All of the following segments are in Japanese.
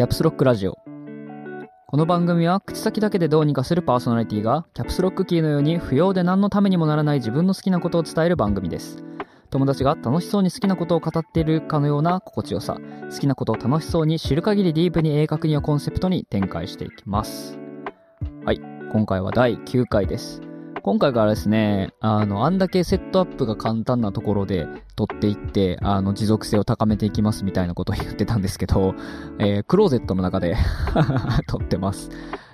キャプスロックラジオ。この番組は口先だけでどうにかするパーソナリティがキャプスロックキーのように不要で何のためにもならない自分の好きなことを伝える番組です。友達が楽しそうに好きなことを語っているかのような心地よさ、好きなことを楽しそうに知る限りディープに鋭角にをコンセプトに展開していきます。はい、今回は第9回です。今回からですね、あの、あんだけセットアップが簡単なところで取っていって、あの、持続性を高めていきますみたいなことを言ってたんですけど、えークローゼットの中で 撮ってます。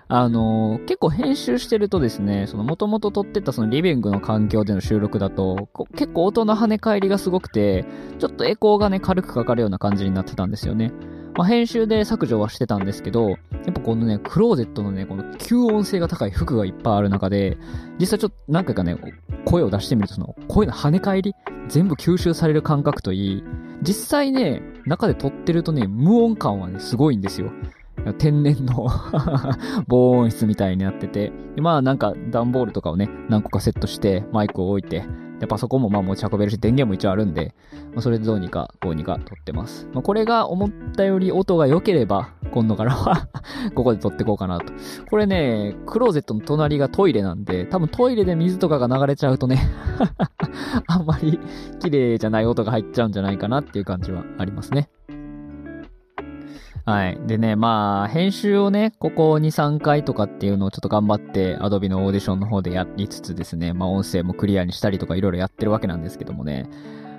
あの結構編集してるとですね、その元々撮ってたそのリビングの環境での収録だと、結構音の跳ね返りがすごくて、ちょっとエコーがね、軽くかかるような感じになってたんですよね。まあ、編集で削除はしてたんですけど、やっぱこのね、クローゼットのね、この吸音性が高い服がいっぱいある中で、実際ちょっと何回かね、声を出してみるとその、声の跳ね返り全部吸収される感覚といい、実際ね、中で撮ってるとね、無音感はね、すごいんですよ。天然の 防音室みたいになってて、まあなんか段ボールとかをね、何個かセットして、マイクを置いて、で、パソコンもまあ持ち運べるし、電源も一応あるんで、まあ、それでどうにか、こうにか撮ってます。まあ、これが思ったより音が良ければ、今度からは ここで撮ってこうかなと。これね、クローゼットの隣がトイレなんで、多分トイレで水とかが流れちゃうとね、あんまり綺麗じゃない音が入っちゃうんじゃないかなっていう感じはありますね。はい。でね、まあ、編集をね、ここ2、3回とかっていうのをちょっと頑張って、Adobe のオーディションの方でやりつつですね、まあ、音声もクリアにしたりとかいろいろやってるわけなんですけどもね、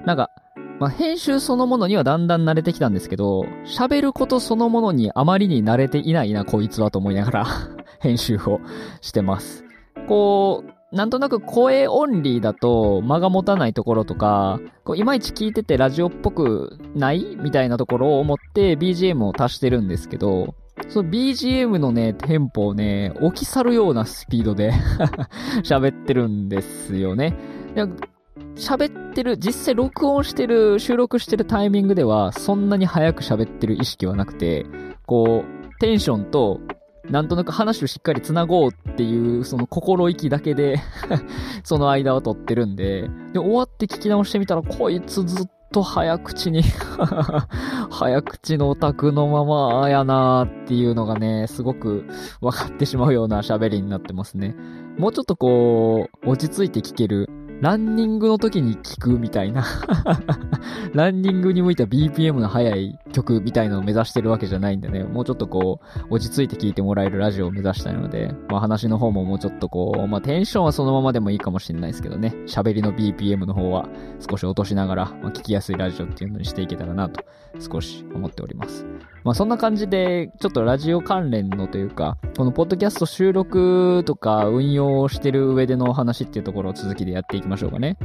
なんか、まあ、編集そのものにはだんだん慣れてきたんですけど、喋ることそのものにあまりに慣れていないな、こいつはと思いながら、編集をしてます。こう、なんとなく声オンリーだと間が持たないところとか、こういまいち聞いててラジオっぽくないみたいなところを思って BGM を足してるんですけど、その BGM のね、テンポをね、置き去るようなスピードで 喋ってるんですよね。喋ってる、実際録音してる、収録してるタイミングでは、そんなに早く喋ってる意識はなくて、こう、テンションと、なんとなく話をしっかり繋ごうっていう、その心意気だけで その間を取ってるんで、で、終わって聞き直してみたら、こいつずっと早口に 早口のオタクのままあやなーっていうのがね、すごく分かってしまうような喋りになってますね。もうちょっとこう、落ち着いて聞ける。ランニングの時に聞くみたいな ランニングに向いた BPM の速い曲みたいのを目指してるわけじゃないんでね、もうちょっとこう、落ち着いて聞いてもらえるラジオを目指したいので、まあ話の方ももうちょっとこう、まあテンションはそのままでもいいかもしれないですけどね、喋りの BPM の方は少し落としながら、まあ聞きやすいラジオっていうのにしていけたらなと、少し思っております。まあそんな感じで、ちょっとラジオ関連のというか、このポッドキャスト収録とか運用をしてる上でのお話っていうところを続きでやっていきましょうかね。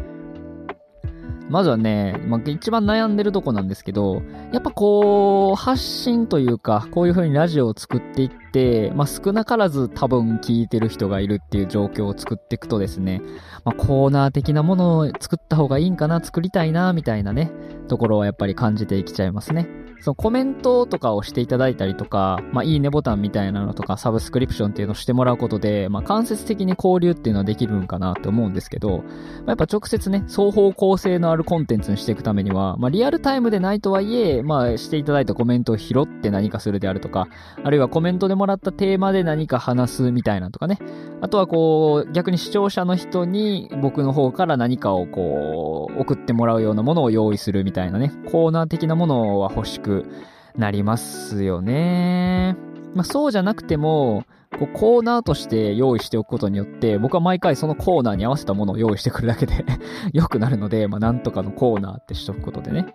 まずはね、まあ、一番悩んでるとこなんですけど、やっぱこう、発信というか、こういう風にラジオを作っていって、まあ、少なからず多分聞いてる人がいるっていう状況を作っていくとですね、まあ、コーナー的なものを作った方がいいんかな、作りたいな、みたいなね、ところはやっぱり感じていきちゃいますね。そのコメントとかをしていただいたりとか、まあ、いいねボタンみたいなのとか、サブスクリプションっていうのをしてもらうことで、まあ、間接的に交流っていうのはできるんかなって思うんですけど、まあ、やっぱ直接ね、双方向性のあるコンテンツにしていくためには、まあ、リアルタイムでないとはいえ、まあ、していただいたコメントを拾って何かするであるとか、あるいはコメントでもらったテーマで何か話すみたいなとかね。あとはこう、逆に視聴者の人に僕の方から何かをこう、送ってもらうようなものを用意するみたいなね、コーナー的なものは欲しくくなりますよね。まあ、そうじゃなくても、こうコーナーとして用意しておくことによって、僕は毎回そのコーナーに合わせたものを用意してくるだけで 良くなるので、まあ、なんとかのコーナーってしとくことでね。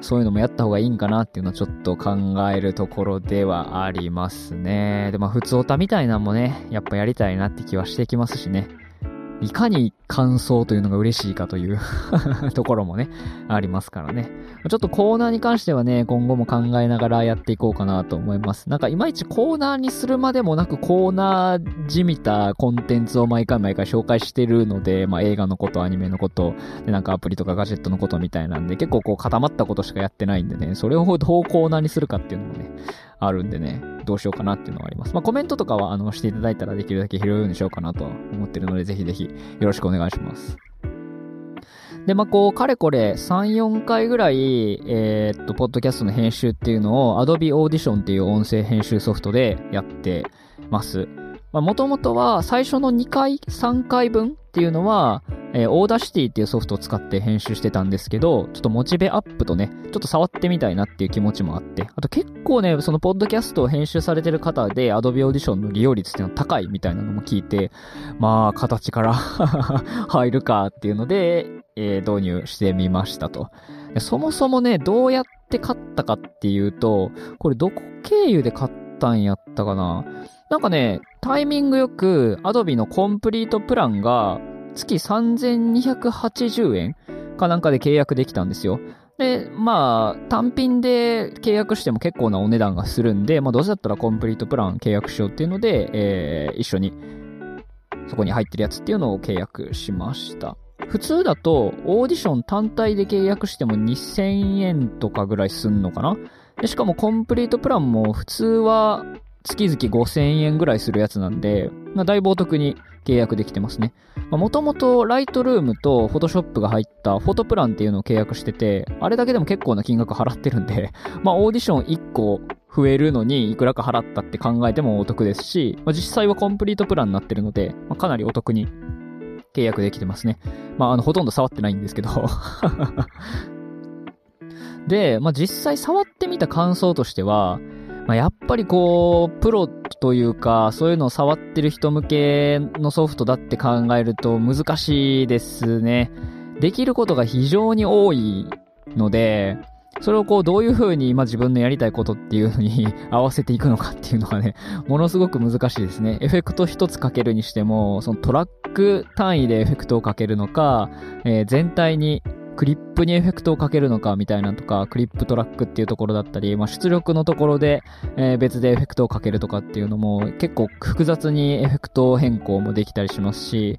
そういうのもやった方がいいんかなっていうのはちょっと考えるところではありますね。で、まあ、普通オタみたいなのもね、やっぱやりたいなって気はしてきますしね。いかに感想というのが嬉しいかという ところもね、ありますからね。ちょっとコーナーに関してはね、今後も考えながらやっていこうかなと思います。なんかいまいちコーナーにするまでもなくコーナーじみたコンテンツを毎回毎回紹介してるので、まあ映画のこと、アニメのこと、でなんかアプリとかガジェットのことみたいなんで、結構こう固まったことしかやってないんでね、それをどうコーナーにするかっていうのもね、あるんでね、どうしようかなっていうのがあります。まあコメントとかはあのしていただいたらできるだけ拾うようにしようかなと思ってるので、ぜひぜひよろしくお願いします。で、まあ、こう、かれこれ3、4回ぐらい、えー、っと、ポッドキャストの編集っていうのを Adobe Audition っていう音声編集ソフトでやってます。まあ、もともとは最初の2回、3回分っていうのは、えー、 Audacity っていうソフトを使って編集してたんですけど、ちょっとモチベアップとね、ちょっと触ってみたいなっていう気持ちもあって、あと結構ね、そのポッドキャストを編集されてる方で Adobe Audition の利用率っていうのは高いみたいなのも聞いて、まあ、形から 入るかっていうので、えー、導入してみましたと。そもそもね、どうやって買ったかっていうと、これどこ経由で買ったんやったかななんかね、タイミングよく Adobe のコンプリートプランが月3280円かなんかで契約できたんですよ。で、まあ、単品で契約しても結構なお値段がするんで、まあ、どうせだったらコンプリートプラン契約しようっていうので、えー、一緒に、そこに入ってるやつっていうのを契約しました。普通だと、オーディション単体で契約しても2000円とかぐらいすんのかなでしかもコンプリートプランも普通は月々5000円ぐらいするやつなんで、まあ、だいぶお得に契約できてますね。もともとライトルームとフォトショップが入ったフォトプランっていうのを契約してて、あれだけでも結構な金額払ってるんで、まあオーディション1個増えるのにいくらか払ったって考えてもお得ですし、まあ、実際はコンプリートプランになってるので、まあ、かなりお得に契約できてますね。まああのほとんど触ってないんですけどで、まあ実際触ってみた感想としては、まあ、やっぱりこう、プロというか、そういうのを触ってる人向けのソフトだって考えると難しいですね。できることが非常に多いので、それをこう、どういう風に今自分のやりたいことっていうのに 合わせていくのかっていうのがね、ものすごく難しいですね。エフェクト一つかけるにしても、そのトラック単位でエフェクトをかけるのか、えー、全体にクリップにエフェクトをかけるのかみたいなとか、クリップトラックっていうところだったり、まあ、出力のところで、えー、別でエフェクトをかけるとかっていうのも結構複雑にエフェクト変更もできたりしますし、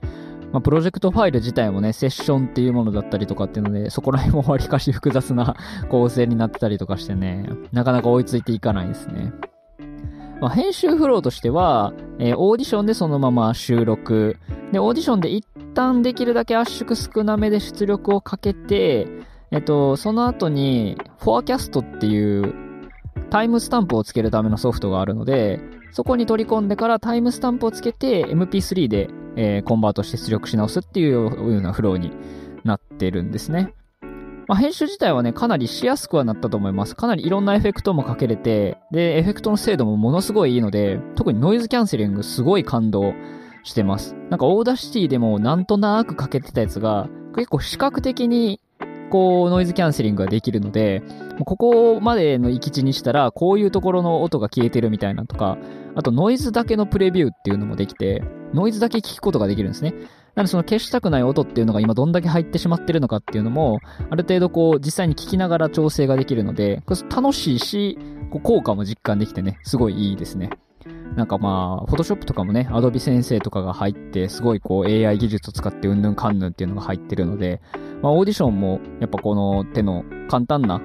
まあ、プロジェクトファイル自体もね、セッションっていうものだったりとかっていうので、そこら辺もわりかし複雑な 構成になってたりとかしてね、なかなか追いついていかないですね。まあ、編集フローとしては、えー、オーディションでそのまま収録。で、オーディションで一旦できるだけ圧縮少なめで出力をかけて、えっと、その後に、 Forecast っていうタイムスタンプをつけるためのソフトがあるので、そこに取り込んでからタイムスタンプをつけて MP3 で、えー、コンバートして出力し直すっていうようなフローになってるんですね。まあ、編集自体はね、かなりしやすくはなったと思います。かなりいろんなエフェクトもかけれて、で、エフェクトの精度もものすごいいいので、特にノイズキャンセリングすごい感動してます。なんか Audacity でもなんとなくかけてたやつが、結構視覚的にこう、ノイズキャンセリングができるので、ここまでの行き地にしたら、こういうところの音が消えてるみたいなとか、あとノイズだけのプレビューっていうのもできて、ノイズだけ聞くことができるんですね。なのでその消したくない音っていうのが今どんだけ入ってしまってるのかっていうのも、ある程度こう実際に聞きながら調整ができるので、楽しいし、こう効果も実感できてね、すごいいいですね。なんかまあ、フォトショップとかもね、アドビ先生とかが入って、すごいこう AI 技術を使ってうんぬんかんぬんっていうのが入ってるので、まあオーディションもやっぱこの手の簡単な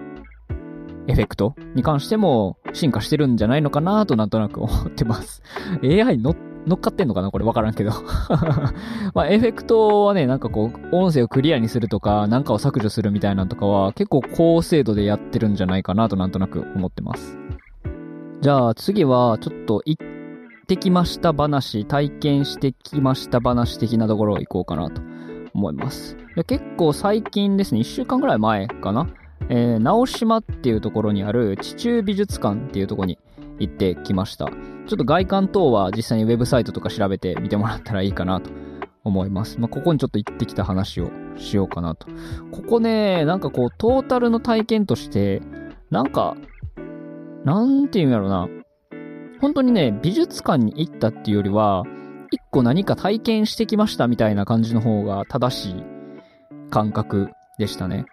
エフェクトに関しても進化してるんじゃないのかなとなんとなく思ってます。AI 乗乗っかってんのかなこれわからんけど まあ、エフェクトはね、なんかこう、音声をクリアにするとか、なんかを削除するみたいなのとかは、結構高精度でやってるんじゃないかなとなんとなく思ってます。じゃあ次は、ちょっと行ってきました話、体験してきました話的なところ行こうかなと思います。で結構最近ですね、1週間ぐらい前かなえー、直島っていうところにある地中美術館っていうところに行ってきました。ちょっと外観等は実際にウェブサイトとか調べて見てもらったらいいかなと思います。まあ、ここにちょっと行ってきた話をしようかなと。ここね、なんかこう、トータルの体験として、なんか、なんていうんやろな。本当にね、美術館に行ったっていうよりは、一個何か体験してきましたみたいな感じの方が正しい感覚でしたね。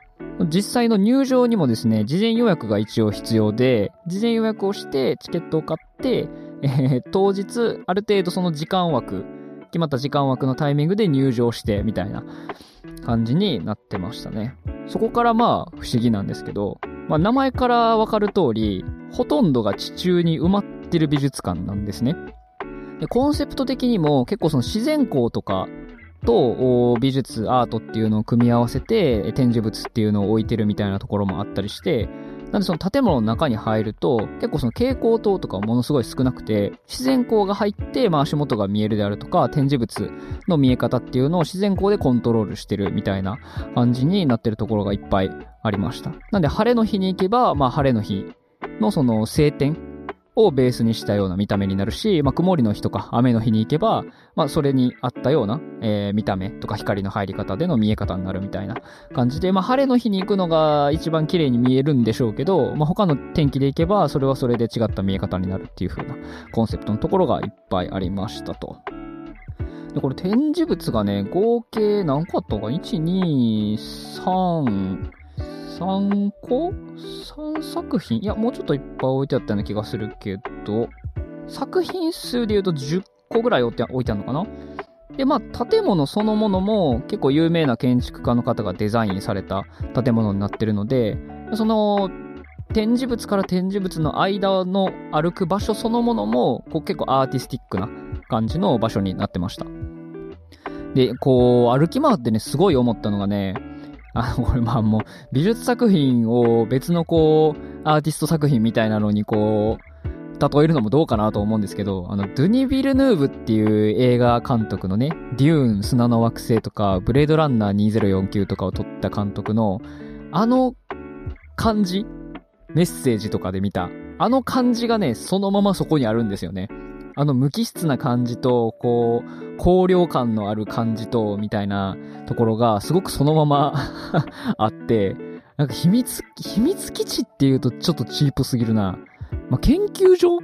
実際の入場にもですね、事前予約が一応必要で、事前予約をしてチケットを買って、えー、当日、ある程度その時間枠、決まった時間枠のタイミングで入場して、みたいな感じになってましたね。そこからまあ、不思議なんですけど、まあ、名前からわかる通り、ほとんどが地中に埋まってる美術館なんですね。で、コンセプト的にも結構その自然光とかと美術、アートっていうのを組み合わせて展示物っていうのを置いてるみたいなところもあったりして、なんでその建物の中に入ると、結構その蛍光灯とかものすごい少なくて、自然光が入って、まあ足元が見えるであるとか、展示物の見え方っていうのを自然光でコントロールしてるみたいな感じになってるところがいっぱいありました。なんで晴れの日に行けば、まあ晴れの日のその晴天をベースにしたような見た目になるし、まあ、曇りの日とか雨の日に行けば、まあ、それに合ったような、えー、見た目とか光の入り方での見え方になるみたいな感じで、まあ、晴れの日に行くのが一番綺麗に見えるんでしょうけど、まあ、他の天気で行けば、それはそれで違った見え方になるっていう風なコンセプトのところがいっぱいありましたと。で、これ展示物がね、合計何個あったのか ?1、2、3、3個 ?3 作品？いや、もうちょっといっぱい置いてあったような気がするけど、作品数で言うと10個ぐらい置いて置いてあるのかな？で、まあ、建物そのものも結構有名な建築家の方がデザインされた建物になってるので、その展示物から展示物の間の歩く場所そのものもこう結構アーティスティックな感じの場所になってました。で、こう歩き回ってね、すごい思ったのがね、あの、これまあもう、美術作品を別のこう、アーティスト作品みたいなのにこう、例えるのもどうかなと思うんですけど、あの、ドゥニ・ビルヌーブっていう映画監督のね、デューン、砂の惑星とか、ブレードランナー2049とかを撮った監督の、あの感じメッセージとかで見た、あの感じがね、そのままそこにあるんですよね。あの無機質な感じと、こう、光量感のある感じと、みたいなところが、すごくそのまま あって、なんか秘密、秘密基地っていうとちょっとチープすぎるな。まあ、研究所？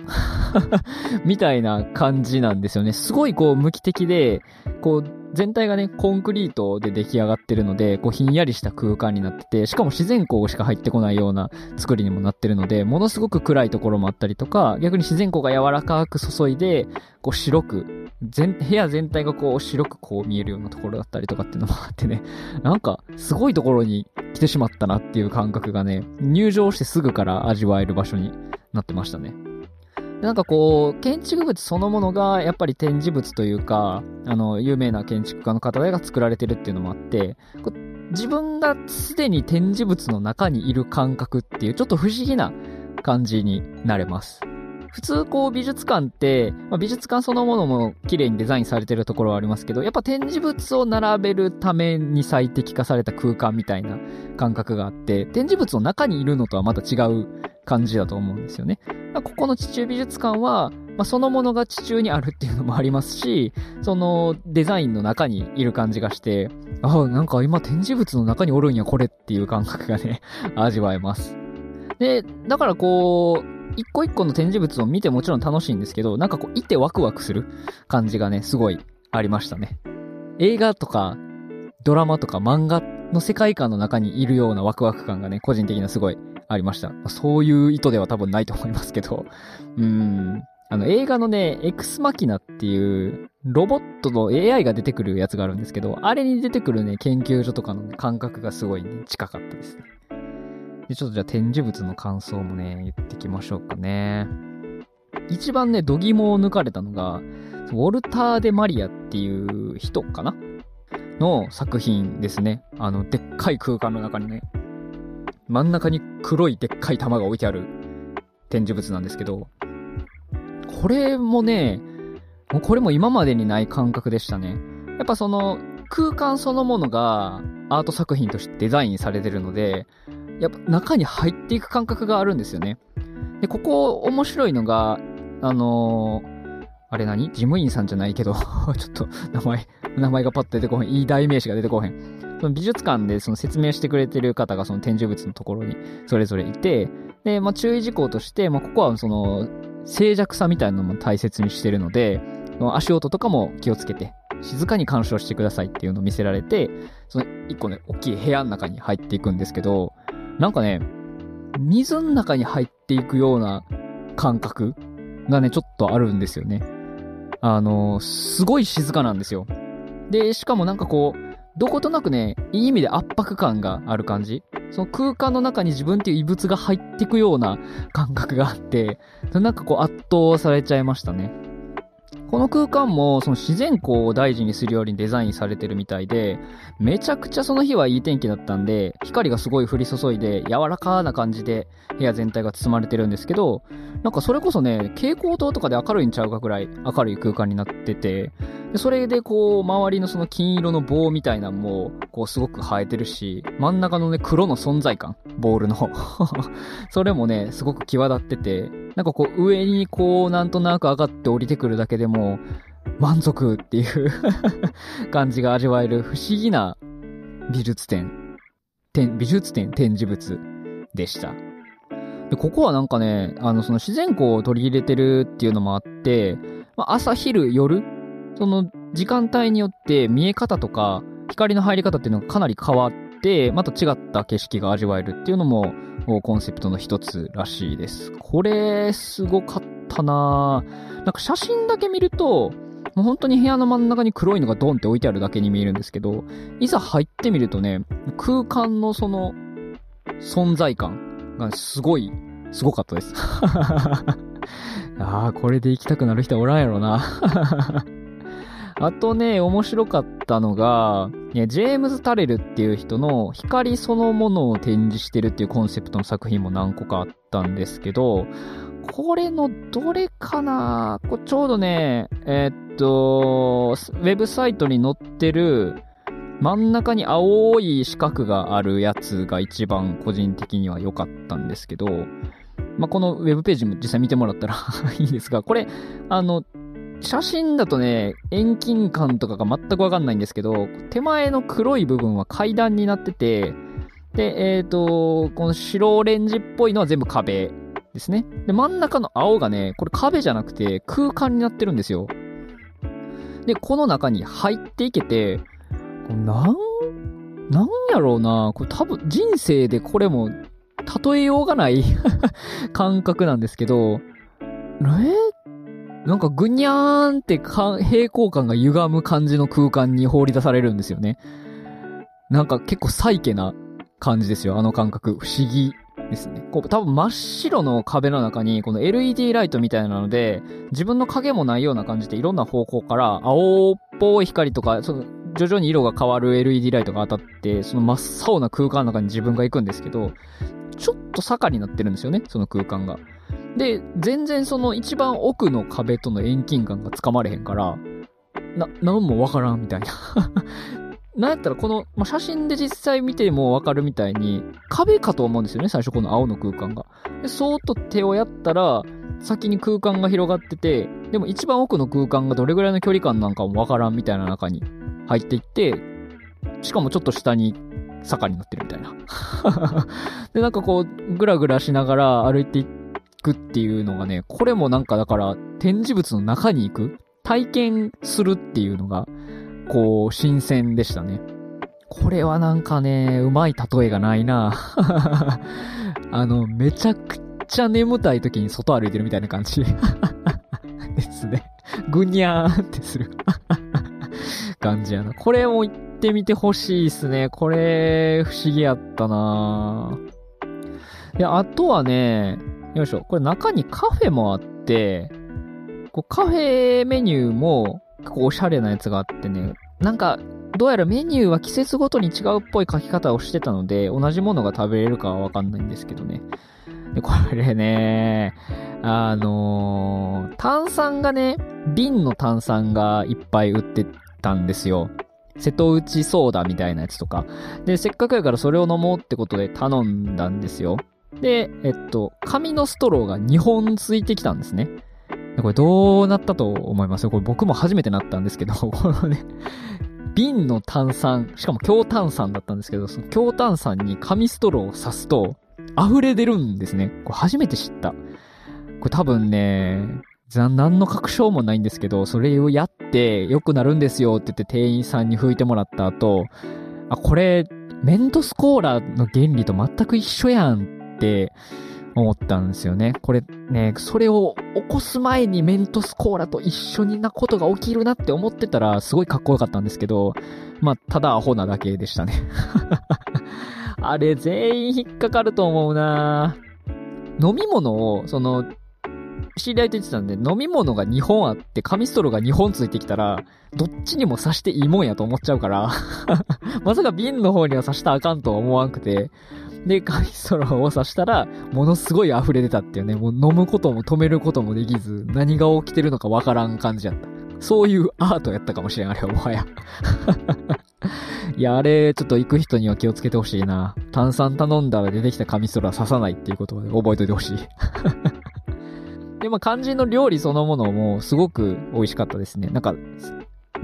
みたいな感じなんですよね。すごいこう無機的で、こう全体がね、コンクリートで出来上がってるので、こうひんやりした空間になってて、しかも自然光しか入ってこないような作りにもなってるので、ものすごく暗いところもあったりとか、逆に自然光が柔らかく注いで、こう白く、全、部屋全体がこう白くこう見えるようなところだったりとかっていうのもあってね、なんかすごいところに来てしまったなっていう感覚がね、入場してすぐから味わえる場所になってましたね。なんかこう、建築物そのものがやっぱり展示物というか、あの、有名な建築家の方が作られてるっていうのもあって、自分がすでに展示物の中にいる感覚っていうちょっと不思議な感じになれます。普通こう美術館って、まあ、美術館そのものも綺麗にデザインされてるところはありますけど、やっぱ展示物を並べるために最適化された空間みたいな感覚があって、展示物の中にいるのとはまた違う感じだと思うんですよね。まあ、ここの地中美術館は、まあ、そのものが地中にあるっていうのもありますし、そのデザインの中にいる感じがして、ああ、なんか今展示物の中におるんやこれっていう感覚がね、味わえます。で、だからこう、一個一個の展示物を見てもちろん楽しいんですけど、なんかこう、いてワクワクする感じがね、すごいありましたね。映画とか、ドラマとか漫画の世界観の中にいるようなワクワク感がね、個人的にはすごいありました。そういう意図では多分ないと思いますけど、うん。あの、映画のね、エクスマキナっていう、ロボットの AI が出てくるやつがあるんですけど、あれに出てくるね、研究所とかの、ね、感覚がすごい、ね、近かったですね。で、ちょっとじゃあ展示物の感想もね、言ってきましょうかね。一番ね、度肝を抜かれたのが、ウォルター・デ・マリアっていう人かな？の作品ですね。あの、でっかい空間の中にね、真ん中に黒いでっかい玉が置いてある展示物なんですけど、これもね、もうこれも今までにない感覚でしたね。やっぱその空間そのものがアート作品としてデザインされてるので、やっぱ中に入っていく感覚があるんですよね。で、ここ面白いのが、あのー、あれ何？事務員さんじゃないけど ちょっと名前、名前がパッと出てこへん。いい代名詞が出てこへん。その美術館でその説明してくれてる方がその展示物のところにそれぞれいて、で、まあ注意事項として、まあここはその静寂さみたいなのも大切にしてるので、足音とかも気をつけて、静かに鑑賞してくださいっていうのを見せられて、その一個ね、大きい部屋の中に入っていくんですけど、なんかね、水の中に入っていくような感覚がね、ちょっとあるんですよね。あの、すごい静かなんですよ。で、しかもなんかこう、どことなくね、いい意味で圧迫感がある感じ。その空間の中に自分っていう異物が入っていくような感覚があって、なんかこう圧倒されちゃいましたね。この空間もその自然光を大事にするようにデザインされてるみたいで、めちゃくちゃその日はいい天気だったんで、光がすごい降り注いで柔らかな感じで部屋全体が包まれてるんですけど、なんかそれこそね、蛍光灯とかで明るいんちゃうかぐらい明るい空間になってて、でそれでこう、周りのその金色の棒みたいなのも、こうすごく生えてるし、真ん中のね、黒の存在感、ボールの。それもね、すごく際立ってて、なんかこう、上にこう、なんとなく上がって降りてくるだけでも、満足っていう 感じが味わえる不思議な美術展、展美術展展示物でした。で、ここはなんかね、あの、その自然光を取り入れてるっていうのもあって、まあ、朝、昼、夜その時間帯によって見え方とか光の入り方っていうのがかなり変わって、また違った景色が味わえるっていうのもコンセプトの一つらしいです。これ、すごかったななんか写真だけ見ると、もう本当に部屋の真ん中に黒いのがドンって置いてあるだけに見えるんですけど、いざ入ってみるとね、空間のその存在感がすごい、すごかったです。ああ、これで行きたくなる人はおらんやろな。あとね、面白かったのが、ジェームズ・タレルっていう人の光そのものを展示してるっていうコンセプトの作品も何個かあったんですけど、これのどれかな？こちょうどね、えー、っと、ウェブサイトに載ってる真ん中に青い四角があるやつが一番個人的には良かったんですけど、まあ、このウェブページも実際見てもらったら いいんですが、これ、あの、写真だとね、遠近感とかが全くわかんないんですけど、手前の黒い部分は階段になってて、で、えっ、ー、と、この白オレンジっぽいのは全部壁ですね。で、真ん中の青がね、これ壁じゃなくて空間になってるんですよ。で、この中に入っていけて、なん、なんやろうな、これ多分人生でこれも例えようがない 感覚なんですけど、えなんかぐにゃーんってか平行感が歪む感じの空間に放り出されるんですよね。なんか結構サイケな感じですよ、あの感覚。不思議ですね。こう多分真っ白の壁の中にこの LED ライトみたいなので、自分の影もないような感じでいろんな方向から青っぽい光とか、その徐々に色が変わる LED ライトが当たって、その真っ青な空間の中に自分が行くんですけど、ちょっと坂になってるんですよね、その空間が。で、全然その一番奥の壁との遠近感がつかまれへんから、な、なんもわからんみたいな なんやったらこの、まあ、写真で実際見てもわかるみたいに、壁かと思うんですよね、最初この青の空間が。で、そーっと手をやったら、先に空間が広がってて、でも一番奥の空間がどれぐらいの距離感なんかもわからんみたいな中に入っていって、しかもちょっと下に坂になってるみたいな で、なんかこう、ぐらぐらしながら歩いていって、くっていうのがね、これもなんかだから展示物の中に行く？体験するっていうのが、こう、新鮮でしたね。これはなんかね、うまい例えがないな あの、めちゃくちゃ眠たい時に外歩いてるみたいな感じ ですね。ぐにゃーってする 感じやな。これも行ってみてほしいっすね。これ、不思議やったなで、あとはね、よいしょ。これ中にカフェもあって、こうカフェメニューも結構おしゃれなやつがあってね、なんか、どうやらメニューは季節ごとに違うっぽい書き方をしてたので、同じものが食べれるかはわかんないんですけどね。で、これね、あのー、炭酸がね、瓶の炭酸がいっぱい売ってたんですよ。瀬戸内ソーダみたいなやつとか。で、せっかくやからそれを飲もうってことで頼んだんですよ。で、えっと、紙のストローが2本ついてきたんですね。これどうなったと思います？これ僕も初めてなったんですけど、このね、瓶の炭酸、しかも強炭酸だったんですけど、その強炭酸に紙ストローを刺すと、溢れ出るんですね。これ初めて知った。これ多分ね、何の確証もないんですけど、それをやって良くなるんですよって言って店員さんに吹いてもらった後、あ、これ、メントスコーラの原理と全く一緒やんって思ったんですよね。これね、それを起こす前にメントスコーラと一緒になことが起きるなって思ってたらすごいかっこよかったんですけど、まあ、ただアホなだけでしたね。あれ全員引っかかると思うな飲み物を、その、知り合いと言ってたんで、飲み物が2本あって、紙ストローが2本ついてきたら、どっちにも刺していいもんやと思っちゃうから まさか瓶の方には刺したらあかんとは思わんくて、で、紙ストロを刺したら、ものすごい溢れ出たっていうね、もう飲むことも止めることもできず、何が起きてるのかわからん感じやった。そういうアートやったかもしれん、あれはもはや。いや、あれ、ちょっと行く人には気をつけてほしいな。炭酸頼んだら出てきた紙ストロは刺さないっていうことで覚えといてほしい。で、まあ、肝心の料理そのものもすごく美味しかったですね。なんか、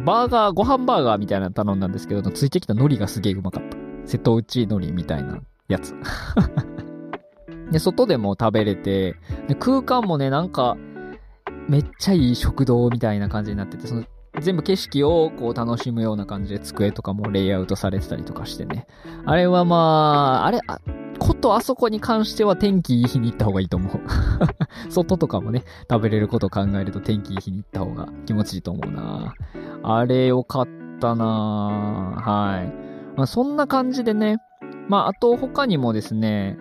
バーガー、ご飯バーガーみたいなの頼んだんですけど、ついてきた海苔がすげえうまかった。瀬戸内海苔みたいなやつ。で、外でも食べれて、で空間もね、なんか、めっちゃいい食堂みたいな感じになってて、その、全部景色をこう楽しむような感じで机とかもレイアウトされてたりとかしてね。あれはまあ、あれ、あ、ことあそこに関しては天気いい日に行った方がいいと思う。外とかもね、食べれること考えると天気いい日に行った方が気持ちいいと思うなあれよかったなはい。まあ、そんな感じでね、まあ、あと他にもですね、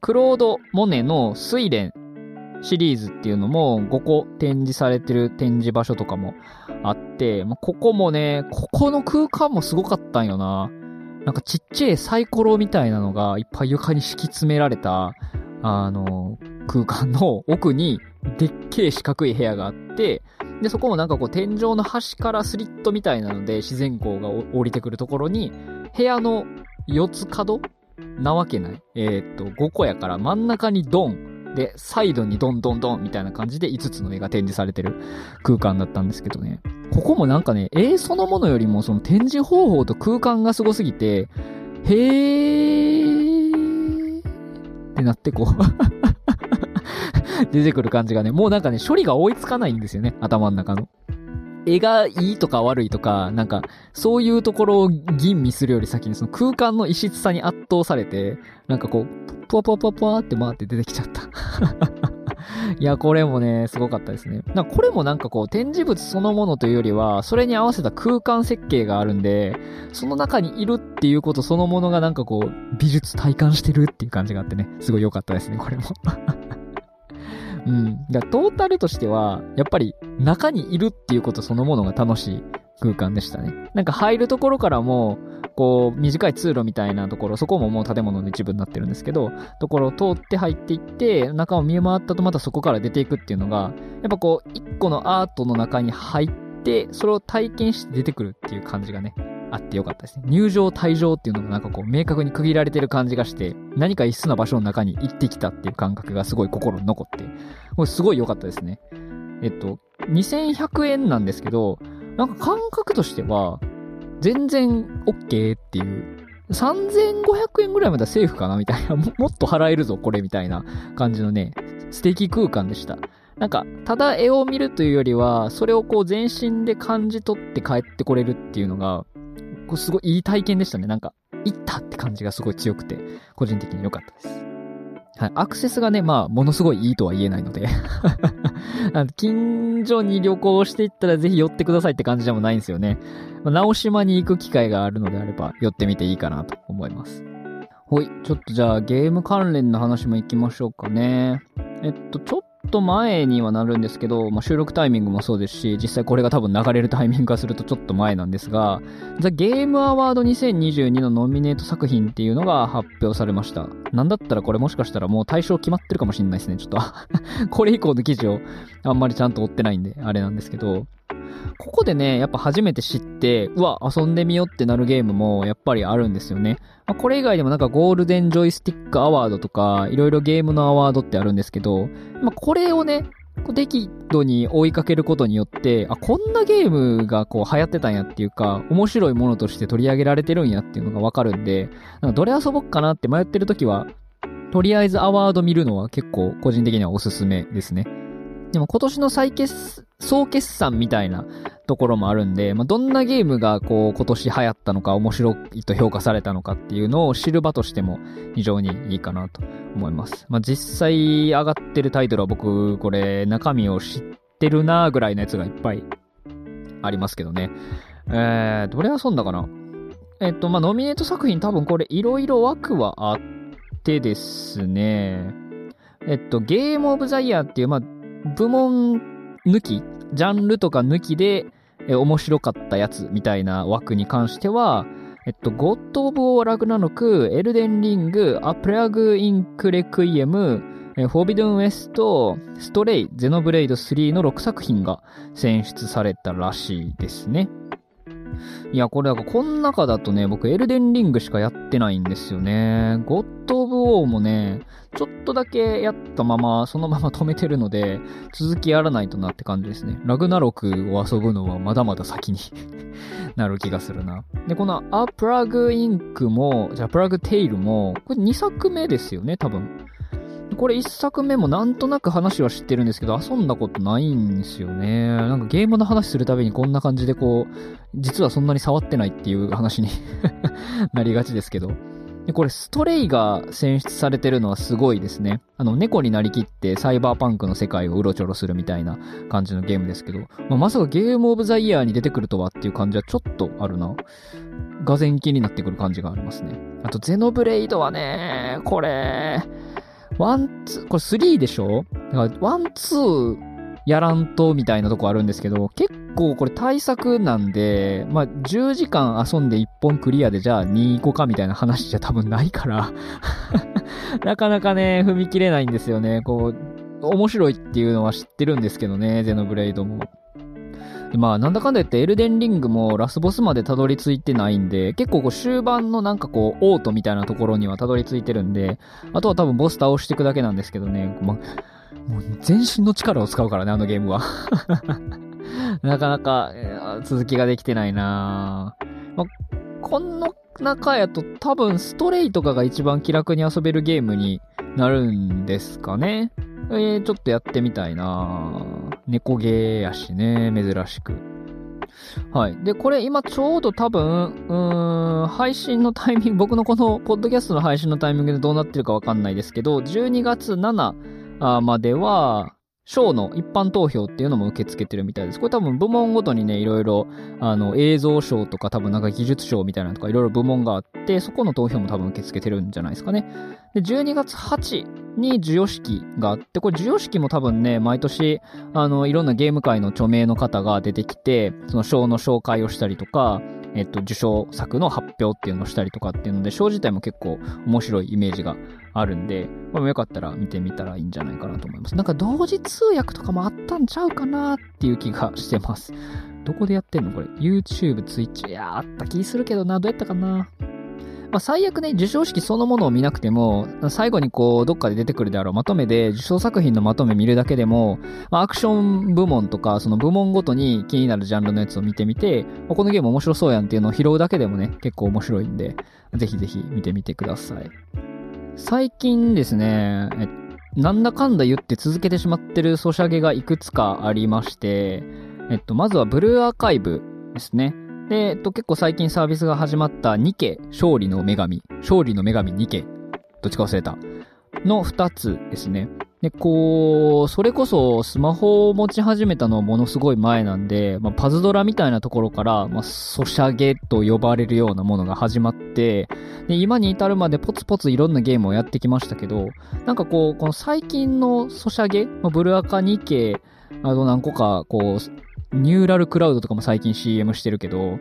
クロード・モネの睡蓮シリーズっていうのも5個展示されてる展示場所とかもあって、まあ、ここもね、ここの空間もすごかったんよな。なんかちっちゃいサイコロみたいなのがいっぱい床に敷き詰められた、あの、空間の奥にでっけえ四角い部屋があって、で、そこもなんかこう天井の端からスリットみたいなので自然光が降りてくるところに、部屋の4つ角？なわけない？えー、っと、5個やから真ん中にドン。で、サイドにドンドンドンみたいな感じで5つの絵が展示されてる空間だったんですけどね。ここもなんかね、絵そのものよりもその展示方法と空間がすごすぎて、へーってなってこう 出てくる感じがね、もうなんかね、処理が追いつかないんですよね、頭の中の。絵がいいとか悪いとか、なんか、そういうところを吟味するより先にその空間の異質さに圧倒されて、なんかこう、ポワポワポワポワって回って出てきちゃった。いや、これもね、すごかったですね。なこれもなんかこう、展示物そのものというよりは、それに合わせた空間設計があるんで、その中にいるっていうことそのものがなんかこう、美術体感してるっていう感じがあってね、すごい良かったですね、これも。うん。だトータルとしては、やっぱり中にいるっていうことそのものが楽しい空間でしたね。なんか入るところからも、こう、短い通路みたいなところ、そこももう建物の一部になってるんですけど、ところを通って入っていって、中を見回ったとまたそこから出ていくっていうのが、やっぱこう、一個のアートの中に入って、それを体験して出てくるっていう感じがね、あってよかったですね。入場、退場っていうのがなんかこう明確に区切られてる感じがして、何か異質な場所の中に行ってきたっていう感覚がすごい心に残って、これすごい良かったですね。えっと、2100円なんですけど、なんか感覚としては、全然 OK っていう、3500円ぐらいまではセーフかなみたいな、もっと払えるぞ、これみたいな感じのね、素敵空間でした。なんか、ただ絵を見るというよりは、それをこう全身で感じ取って帰ってこれるっていうのが、こうすごいいい体験でしたね。なんか、行ったって感じがすごい強くて、個人的に良かったです。はい。アクセスがね、まあ、ものすごいいいとは言えないので 近所に旅行していったらぜひ寄ってくださいって感じでもないんですよね。まあ、直島に行く機会があるのであれば、寄ってみていいかなと思います。ほい。ちょっとじゃあ、ゲーム関連の話も行きましょうかね。えっと、ちょっと前にはなるんですけど、まあ、収録タイミングもそうですし、実際これが多分流れるタイミング化するとちょっと前なんですが、ザ・ゲームアワード2022のノミネート作品っていうのが発表されました。なんだったらこれもしかしたらもう対象決まってるかもしんないですね、ちょっと これ以降の記事をあんまりちゃんと追ってないんで、あれなんですけど、ここでね、やっぱ初めて知って、うわ、遊んでみようってなるゲームもやっぱりあるんですよね。まあ、これ以外でもなんかゴールデンジョイスティックアワードとか、いろいろゲームのアワードってあるんですけど、まあ、これをね、適度に追いかけることによって、あ、こんなゲームがこう流行ってたんやっていうか、面白いものとして取り上げられてるんやっていうのがわかるんで、なんかどれ遊ぼっかなって迷ってる時は、とりあえずアワード見るのは結構個人的にはおすすめですね。でも今年の再決、総決算みたいなところもあるんで、まあ、どんなゲームがこう今年流行ったのか面白いと評価されたのかっていうのを知る場としても非常にいいかなと思います。まあ、実際上がってるタイトルは僕これ中身を知ってるなぐらいのやつがいっぱいありますけどね。えー、どれ遊んだかな？えっと、まあ、ノミネート作品多分これいろいろ枠はあってですね。えっと、 Game of the Year っていう、まあ、部門抜き、ジャンルとか抜きで、え面白かったやつみたいな枠に関しては、えっと、ゴッド・オブ・ウォー・ラグナロク、エルデン・リング、ア・プレイグ・テイル・レクイエム、フォービドゥン・ウェスト、ストレイ、ゼノブレイド3の6作品が選出されたらしいですね。いや、これ、この中だとね、僕、エルデンリングしかやってないんですよね。ゴッド・オブ・オーもね、ちょっとだけやったまま、そのまま止めてるので、続きやらないとなって感じですね。ラグナロクを遊ぶのはまだまだ先に なる気がするな。で、このアプラグインクも、じゃあプラグテイルも、これ2作目ですよね、多分。これ1作目もなんとなく話は知ってるんですけど、遊んだことないんですよね。なんかゲームの話するたびにこんな感じでこう、実はそんなに触ってないっていう話に なりがちですけど。で、これストレイが選出されてるのはすごいですね。あの、猫になりきってサイバーパンクの世界をうろちょろするみたいな感じのゲームですけど、まあ、まさかゲームオブザイヤーに出てくるとはっていう感じはちょっとあるな。がぜん気になってくる感じがありますね。あと、ゼノブレイドはね、これ、one、two、これ3でしょ？だから、 one、two やらんとみたいなとこあるんですけど、結構これ大作なんで、まあ、10時間遊んで1本クリアでじゃあ2個かみたいな話じゃ多分ないから なかなかね、踏み切れないんですよね。こう、面白いっていうのは知ってるんですけどね、ゼノブレイドも。まあ、なんだかんだ言ってエルデンリングもラスボスまでたどり着いてないんで、結構こう終盤のなんかこう、オートみたいなところにはたどり着いてるんで、あとは多分ボス倒していくだけなんですけどね、まもう全身の力を使うからね、あのゲームは。なかなか、続きができてないなまこの中やと多分ストレイとかが一番気楽に遊べるゲームになるんですかね。えー、ちょっとやってみたいな猫ゲーやしね、珍しく。はい。で、これ今ちょうど多分、うーん、配信のタイミング、僕のこのポッドキャストの配信のタイミングでどうなってるかわかんないですけど、12月7までは、賞の一般投票っていうのも受け付けてるみたいです。これ多分部門ごとにね、いろいろ、あの、映像賞とか多分なんか技術賞みたいなのとかいろいろ部門があって、そこの投票も多分受け付けてるんじゃないですかね。で、12月8に授与式があって、これ授与式も多分ね、毎年、あの、いろんなゲーム界の著名の方が出てきて、その賞の紹介をしたりとか、えっと、受賞作の発表っていうのをしたりとかっていうので、ショー自体も結構面白いイメージがあるんで、まあ、よかったら見てみたらいいんじゃないかなと思います。なんか同時通訳とかもあったんちゃうかなっていう気がしてます。どこでやってんのこれ？YouTube、Twitch。いやあった気するけどな。どうやったかな？まあ、最悪ね、授賞式そのものを見なくても、最後にこう、どっかで出てくるであろうまとめで、受賞作品のまとめ見るだけでも、まあ、アクション部門とか、その部門ごとに気になるジャンルのやつを見てみて、まこのゲーム面白そうやんっていうのを拾うだけでもね、結構面白いんで、ぜひぜひ見てみてください。最近ですね、なんだかんだ言って続けてしまってるソシャゲがいくつかありまして、えっと、まずはブルーアーカイブですね。で、えっと、結構最近サービスが始まったニケ、勝利の女神、勝利の女神ニケ、どっちか忘れた、の二つですね。で、こう、それこそスマホを持ち始めたのはものすごい前なんで、まあ、パズドラみたいなところから、まあ、ソシャゲと呼ばれるようなものが始まって、で、今に至るまでポツポツいろんなゲームをやってきましたけど、なんかこう、この最近のソシャゲ、まあ、ブルアカ2系、あと何個か、こう、ニューラルクラウドとかも最近 CM してるけど、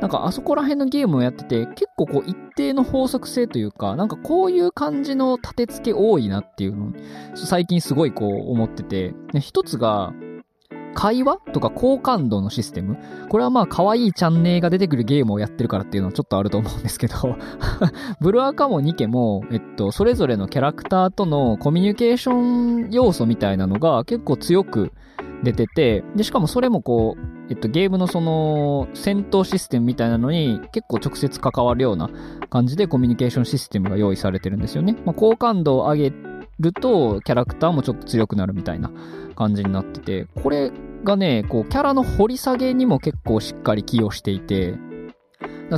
なんかあそこら辺のゲームをやってて、結構こう一定の法則性というか、なんかこういう感じの立て付け多いなっていうの最近すごいこう思ってて、一つが、会話とか好感度のシステム。これはまあ可愛いチャンネルが出てくるゲームをやってるからっていうのはちょっとあると思うんですけどブルアカもニケも、えっと、それぞれのキャラクターとのコミュニケーション要素みたいなのが結構強く出てて、で、しかもそれもこう、えっと、ゲームのその、戦闘システムみたいなのに結構直接関わるような感じでコミュニケーションシステムが用意されてるんですよね。まあ、好感度を上げると、キャラクターもちょっと強くなるみたいな感じになってて、これがね、こう、キャラの掘り下げにも結構しっかり寄与していて、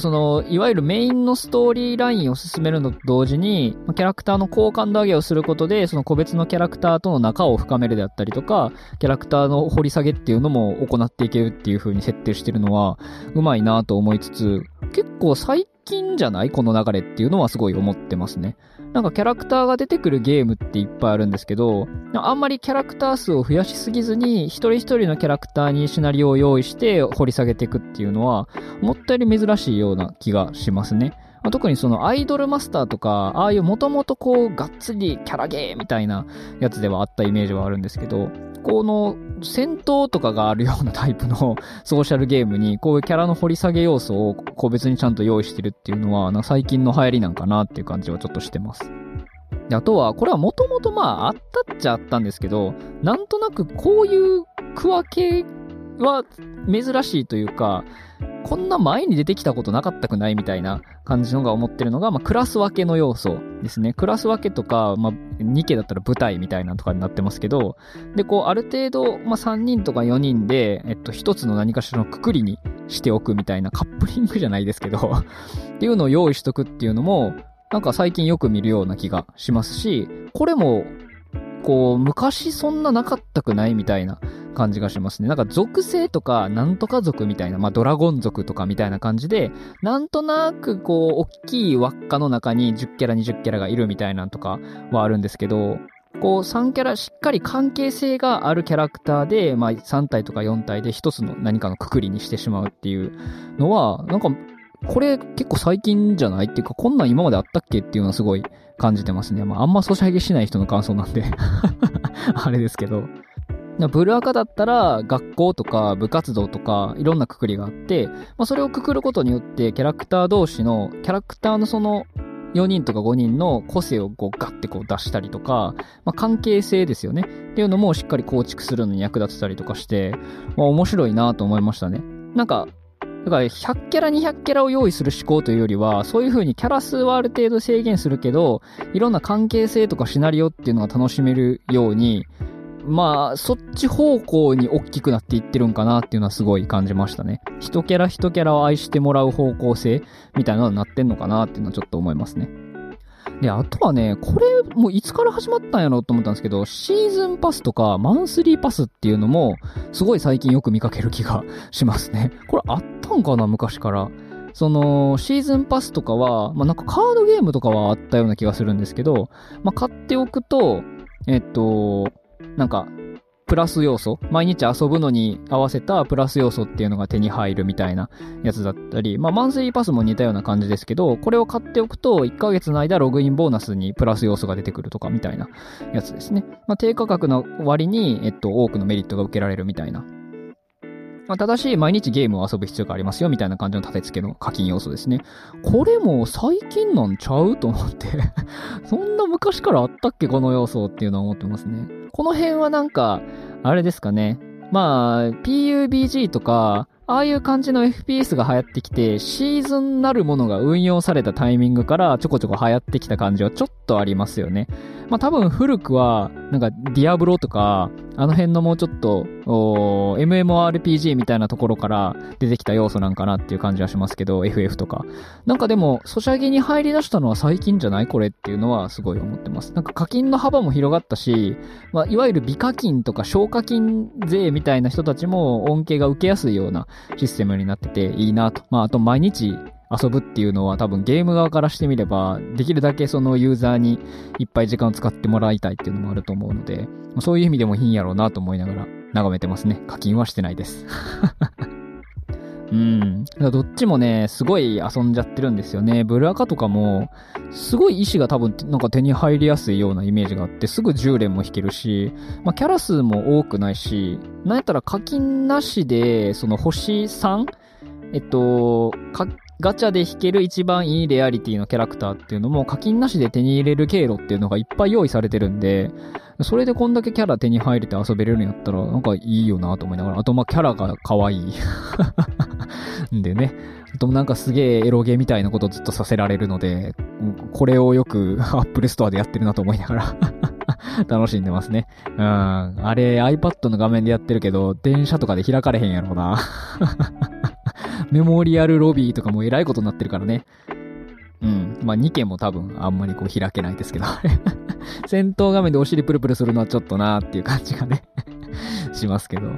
その、いわゆるメインのストーリーラインを進めるのと同時に、キャラクターの好感度上げをすることで、その個別のキャラクターとの仲を深めるであったりとか、キャラクターの掘り下げっていうのも行っていけるっていう風に設定してるのは、うまいなと思いつつ、結構最近じゃない？この流れっていうのはすごい思ってますね。なんかキャラクターが出てくるゲームっていっぱいあるんですけど、あんまりキャラクター数を増やしすぎずに、一人一人のキャラクターにシナリオを用意して掘り下げていくっていうのは、思ったより珍しいような気がしますね。まあ、特にそのアイドルマスターとか、ああいうもともとこう、がっつりキャラゲーみたいなやつではあったイメージはあるんですけど、この戦闘とかがあるようなタイプの ソーシャルゲームに、こういうキャラの掘り下げ要素を個別にちゃんと用意してるっていうのは、最近の流行りなんかなっていう感じはちょっとしてます。であとは、これはもともとまああったっちゃあったんですけど、なんとなくこういう区分けは珍しいというか、こんな前に出てきたことなかったくないみたいな感じのが思ってるのが、まあ、クラス分けの要素ですね。クラス分けとか、まあ、2家だったら舞台みたいなとかになってますけど、で、こう、ある程度、まあ、3人とか4人で、えっと、1つの何かしらのくくりにしておくみたいな、カップリングじゃないですけど っていうのを用意しとくっていうのも、なんか最近よく見るような気がしますし、これもこう、昔そんななかったくないみたいな感じがしますね。なんか属性とか、なんとか族みたいな、まあドラゴン族とかみたいな感じで、なんとなくこう、大きい輪っかの中に10キャラ20キャラがいるみたいなとかはあるんですけど、こう3キャラしっかり関係性があるキャラクターで、まあ3体とか4体で1つの何かのくくりにしてしまうっていうのは、なんかこれ結構最近じゃない？っていうか、こんなん今まであったっけ？っていうのはすごい感じてますね。まあ、あんまソシャゲしない人の感想なんで あれですけど。ブルアカだったら、学校とか部活動とか、いろんなくくりがあって、まあ、それをくくることによって、キャラクター同士の、キャラクターのその、4人とか5人の個性をこうガッてこう出したりとか、まあ、関係性ですよね。っていうのもしっかり構築するのに役立てたりとかして、まあ、面白いなと思いましたね。なんか、だから100キャラ200キャラを用意する思考というよりは、そういう風にキャラ数はある程度制限するけど、いろんな関係性とかシナリオっていうのが楽しめるように、まあ、そっち方向に大きくなっていってるんかなっていうのはすごい感じましたね。一キャラ一キャラを愛してもらう方向性みたいなのになってんのかなっていうのはちょっと思いますね。で、あとはね、これ、もういつから始まったんやろと思ったんですけど、シーズンパスとかマンスリーパスっていうのも、すごい最近よく見かける気が しますね。これあったんかな昔から。その、シーズンパスとかは、まあ、なんかカードゲームとかはあったような気がするんですけど、まあ、買っておくと、えっと、なんか、プラス要素、毎日遊ぶのに合わせたプラス要素っていうのが手に入るみたいなやつだったり、まあマンスリーパスも似たような感じですけど、これを買っておくと1ヶ月の間ログインボーナスにプラス要素が出てくるとかみたいなやつですね。まあ低価格の割に、えっと、多くのメリットが受けられるみたいなまあ、ただし、毎日ゲームを遊ぶ必要がありますよ、みたいな感じの立て付けの課金要素ですね。これも最近なんちゃうと思って そんな昔からあったっけ、この要素っていうのは思ってますね。この辺はなんか、あれですかね。まあ、PUBG とか、ああいう感じの FPS が流行ってきて、シーズンなるものが運用されたタイミングからちょこちょこ流行ってきた感じはちょっとありますよね。まあ多分古くは、なんかディアブロとか、あの辺のもうちょっと、MMORPG みたいなところから出てきた要素なんかなっていう感じはしますけど、FF とか。なんかでも、ソシャゲに入り出したのは最近じゃないこれっていうのはすごい思ってます。なんか課金の幅も広がったし、まあいわゆる美課金とか消課金税みたいな人たちも恩恵が受けやすいようなシステムになってていいなと。まああと毎日遊ぶっていうのは多分ゲーム側からしてみれば、できるだけそのユーザーにいっぱい時間を使ってもらいたいっていうのもあると思うので、そういう意味でもいいんやろうなと思いながら眺めてますね。課金はしてないです。うん。どっちもね、すごい遊んじゃってるんですよね。ブルアカとかも、すごい石が多分なんか手に入りやすいようなイメージがあって、すぐ10連も引けるし、まあキャラ数も多くないし、なんやったら課金なしで、その星 3? えっと、ガチャで引ける一番いいレアリティのキャラクターっていうのも課金なしで手に入れる経路っていうのがいっぱい用意されてるんで、それでこんだけキャラ手に入れて遊べれるんやったらなんかいいよなと思いながら、あとまあキャラが可愛いん でね。あとなんかすげえエロゲーみたいなことずっとさせられるので、これをよく Apple Store でやってるなと思いながら 楽しんでますね。うん。あれ iPad の画面でやってるけど、電車とかで開かれへんやろうなメモリアルロビーとかも偉いことになってるからね。うん。まあ、2件も多分あんまりこう開けないですけど 戦闘画面でお尻プルプルするのはちょっとなーっていう感じがね しますけど。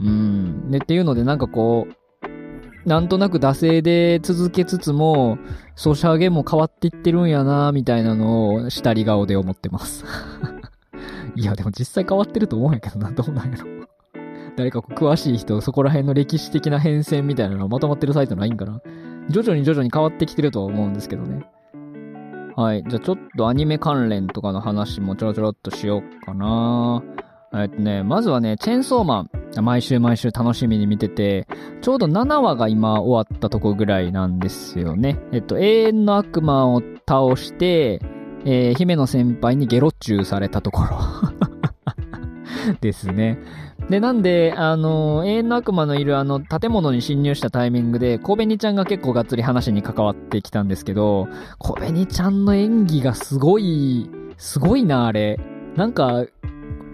うん。で、っていうのでなんかこう、なんとなく惰性で続けつつも、ソシャゲも変わっていってるんやなみたいなのを、下り顔で思ってます。いや、でも実際変わってると思うんやけどな、どうなんやろ。誰か詳しい人、そこら辺の歴史的な変遷みたいなのはまとまってるサイトないんかな？徐々に徐々に変わってきてるとは思うんですけどね。はい。じゃあちょっとアニメ関連とかの話もちょろちょろっとしようかな。えっとね、まずはね、チェーンソーマン。毎週毎週楽しみに見てて、ちょうど7話が今終わったとこぐらいなんですよね。えっと、永遠の悪魔を倒して、えー、姫野先輩にゲロチューされたところ ですね。で、なんで、あの、永遠の悪魔のいるあの、建物に侵入したタイミングで、小紅ちゃんが結構がっつり話に関わってきたんですけど、小紅ちゃんの演技がすごい、すごいな、あれ。なんか、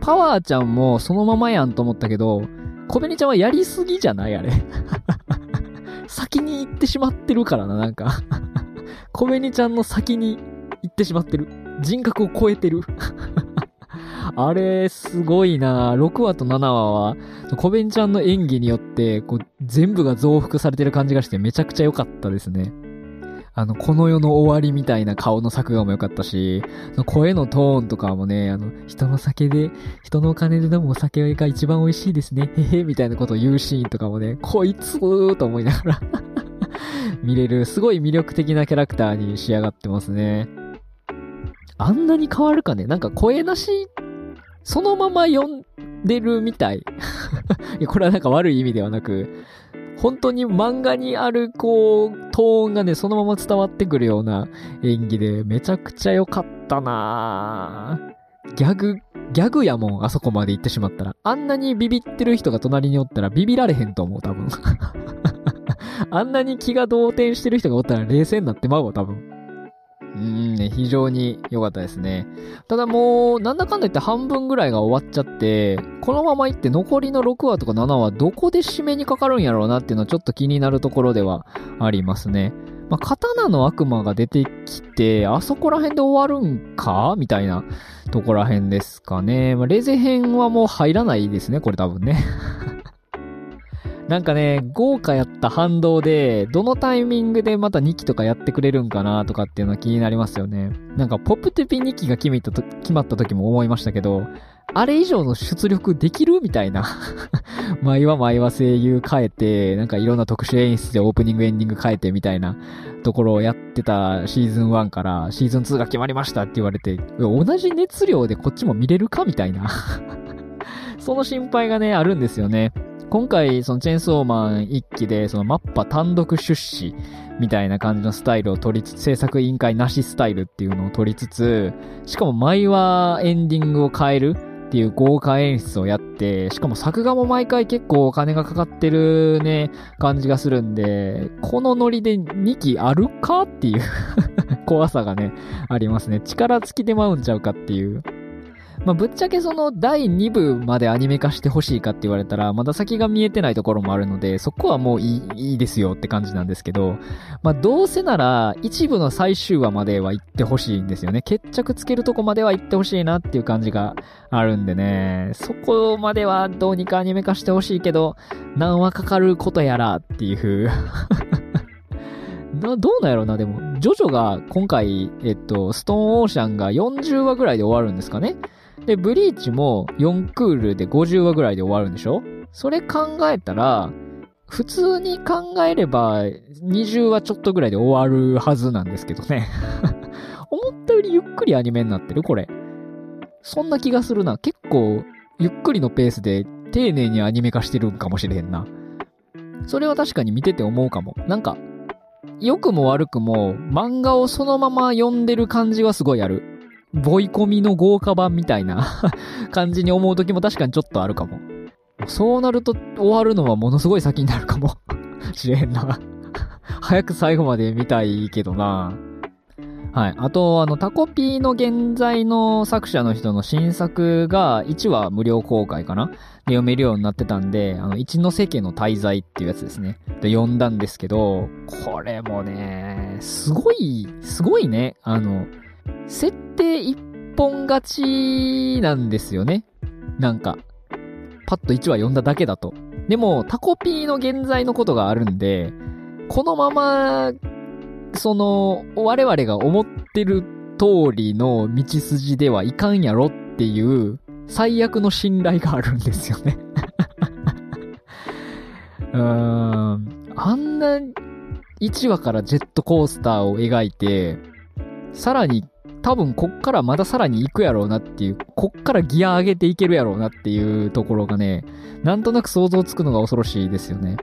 パワーちゃんもそのままやんと思ったけど、小紅ちゃんはやりすぎじゃないあれ。先に行ってしまってるからな、なんか小紅ちゃんの先に行ってしまってる。人格を超えてる あれ、すごいな6話と7話は、コベンちゃんの演技によって、こう、全部が増幅されてる感じがしてめちゃくちゃ良かったですね。あの、この世の終わりみたいな顔の作画も良かったし、声のトーンとかもね、あの、人の酒で、人のお金で飲むお酒が一番美味しいですね、へへ、みたいなことを言うシーンとかもね、こいつーと思いながら 見れる、すごい魅力的なキャラクターに仕上がってますね。あんなに変わるかねなんか声なしそのまま読んでるみたい。これはなんか悪い意味ではなく、本当に漫画にある、こう、トーンがね、そのまま伝わってくるような演技で、めちゃくちゃ良かったなギャグ、ギャグやもん、あそこまで行ってしまったら。あんなにビビってる人が隣におったらビビられへんと思う、多分。あんなに気が動転してる人がおったら冷静になってまうわ、多分。うんね、非常に良かったですね。ただもう、なんだかんだ言って半分ぐらいが終わっちゃって、このまま行って残りの6話とか7話どこで締めにかかるんやろうなっていうのはちょっと気になるところではありますね。まあ、刀の悪魔が出てきて、あそこら辺で終わるんか？みたいなとこら辺ですかね。まあ、レゼ編はもう入らないですね、これ多分ね。なんかね、豪華やった反動で、どのタイミングでまた2期とかやってくれるんかなとかっていうのは気になりますよね。なんか、ポップテピ2期が決めたと決まった時も思いましたけど、あれ以上の出力できるみたいな。毎話毎話声優変えて、なんかいろんな特殊演出でオープニングエンディング変えてみたいなところをやってたシーズン1からシーズン2が決まりましたって言われて、同じ熱量でこっちも見れるかみたいな。その心配がね、あるんですよね。今回、そのチェーンソーマン一期で、そのマッパ単独出資みたいな感じのスタイルを取りつつ、制作委員会なしスタイルっていうのを取りつつ、しかも毎話エンディングを変えるっていう豪華演出をやって、しかも作画も毎回結構お金がかかってるね、感じがするんで、このノリで2期あるかっていう 怖さがね、ありますね。力尽きてまうんちゃうかっていう。まあ、ぶっちゃけその第2部までアニメ化してほしいかって言われたら、まだ先が見えてないところもあるので、そこはもういいいいですよって感じなんですけど、まあ、どうせなら一部の最終話までは行ってほしいんですよね。決着つけるとこまでは行ってほしいなっていう感じがあるんでね、そこまではどうにかアニメ化してほしいけど、何話かかることやらっていう な、どうなんやろうな、でも。ジョジョが今回、えっと、ストーンオーシャンが40話ぐらいで終わるんですかねで、ブリーチも4クールで50話ぐらいで終わるんでしょ？それ考えたら、普通に考えれば20話ちょっとぐらいで終わるはずなんですけどね。思ったよりゆっくりアニメになってるこれ。そんな気がするな。結構、ゆっくりのペースで丁寧にアニメ化してるんかもしれへんな。それは確かに見てて思うかも。なんか、良くも悪くも漫画をそのまま読んでる感じはすごいある。ボイコミの豪華版みたいな 感じに思う時も確かにちょっとあるかも。そうなると終わるのはものすごい先になるかも しれへんな早く最後まで見たいけどな。はい。あと、あの、タコピーの現在の作者の人の新作が1話無料公開かな？で読めるようになってたんで、あの、一ノ瀬家の滞在っていうやつですね。で、読んだんですけど、これもね、すごい、すごいね。あの、設定一本勝ちなんですよね。なんか、パッと1話読んだだけだと。でも、タコピーの現在のことがあるんで、このまま、その、我々が思ってる通りの道筋ではいかんやろっていう最悪の信頼があるんですよね うーん。あんな1話からジェットコースターを描いて、さらに多分こっからまださらに行くやろうなっていう、こっからギア上げていけるやろうなっていうところがね、なんとなく想像つくのが恐ろしいですよね。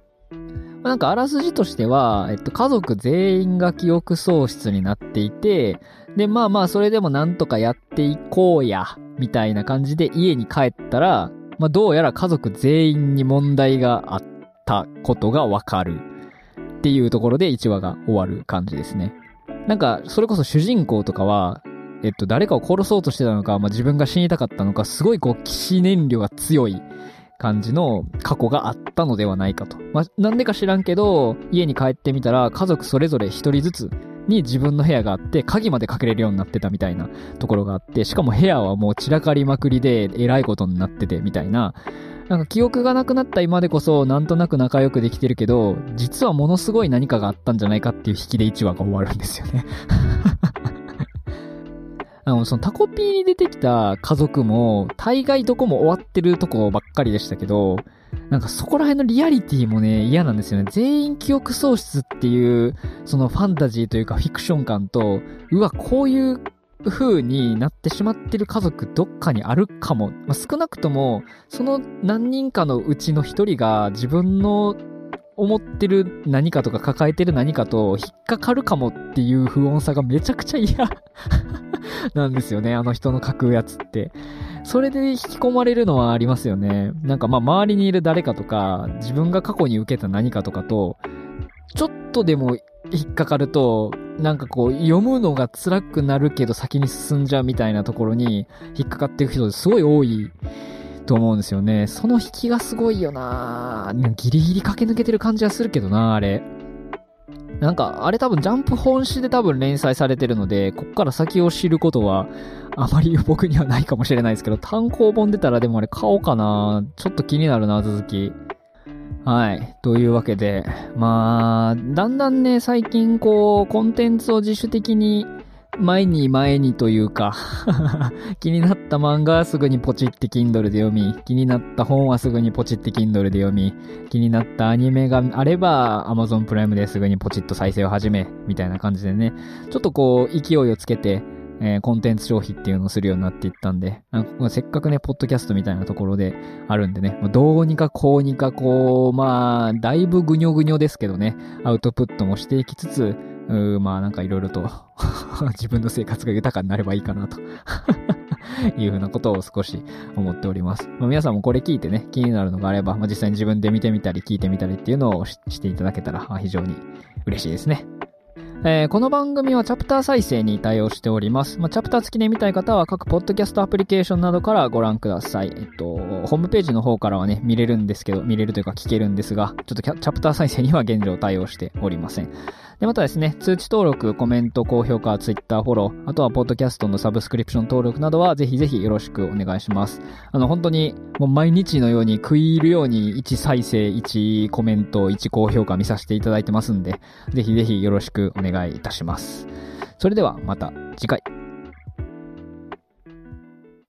なんかあらすじとしては、えっと、家族全員が記憶喪失になっていて、で、まあまあ、それでもなんとかやっていこうや、みたいな感じで家に帰ったら、まあどうやら家族全員に問題があったことがわかる。っていうところで1話が終わる感じですね。なんか、それこそ主人公とかは、えっと、誰かを殺そうとしてたのか、まあ、自分が死にたかったのか、すごいこう、騎士燃料が強い感じの過去があったのではないかと。まあ、なんでか知らんけど、家に帰ってみたら、家族それぞれ一人ずつに自分の部屋があって、鍵までかけれるようになってたみたいなところがあって、しかも部屋はもう散らかりまくりで、えらいことになってて、みたいな。なんか記憶がなくなった今でこそ、なんとなく仲良くできてるけど、実はものすごい何かがあったんじゃないかっていう引きで1話が終わるんですよね あの、そのタコピーに出てきた家族も、大概どこも終わってるとこばっかりでしたけど、なんかそこら辺のリアリティもね、嫌なんですよね。全員記憶喪失っていう、そのファンタジーというかフィクション感と、うわ、こういう風になってしまってる家族どっかにあるかも。まあ、少なくとも、その何人かのうちの一人が自分の思ってる何かとか抱えてる何かと引っかかるかもっていう不穏さがめちゃくちゃ嫌 なんですよね、あの人の書くやつって。それで引き込まれるのはありますよね。なんかまあ周りにいる誰かとか、自分が過去に受けた何かとかと、ちょっとでも引っかかると、なんかこう、読むのが辛くなるけど先に進んじゃうみたいなところに引っかかっていく人すごい多いと思うんですよね。その引きがすごいよなギリギリ駆け抜けてる感じはするけどなあれ。なんか、あれ多分ジャンプ本誌で多分連載されてるので、こっから先を知ることは、あまり僕にはないかもしれないですけど、単行本出たらでもあれ買おうかなちょっと気になるな、続き。はい。というわけで、まあ、だんだんね、最近こう、コンテンツを自主的に前に前にというか 気になった漫画はすぐにポチって Kindle で読み、気になった本はすぐにポチって Kindle で読み、気になったアニメがあれば Amazon プライムですぐにポチッと再生を始め、みたいな感じでね、ちょっとこう勢いをつけて、えー、コンテンツ消費っていうのをするようになっていったんで、んせっかくね、ポッドキャストみたいなところであるんでね、どうにかこうにかこう、まあ、だいぶぐにょぐにょですけどね、アウトプットもしていきつつ、うまあなんかいろいろと 自分の生活が豊かになればいいかなと いうふうなことを少し思っております。まあ、皆さんもこれ聞いてね、気になるのがあれば、まあ、実際に自分で見てみたり聞いてみたりっていうのをしていただけたら非常に嬉しいですね。えー、この番組はチャプター再生に対応しております。まあ、チャプター付きで見たい方は各ポッドキャストアプリケーションなどからご覧ください。えっと、ホームページの方からはね、見れるんですけど、見れるというか聞けるんですが、ちょっとチャプター再生には現状対応しておりません。で、またですね、通知登録、コメント、高評価、ツイッターフォロー、あとはポッドキャストのサブスクリプション登録などはぜひぜひよろしくお願いします。あの、本当にもう毎日のように食い入るように1再生、1コメント、1高評価見させていただいてますんで、ぜひぜひよろしくお願いいたします。それではまた次回。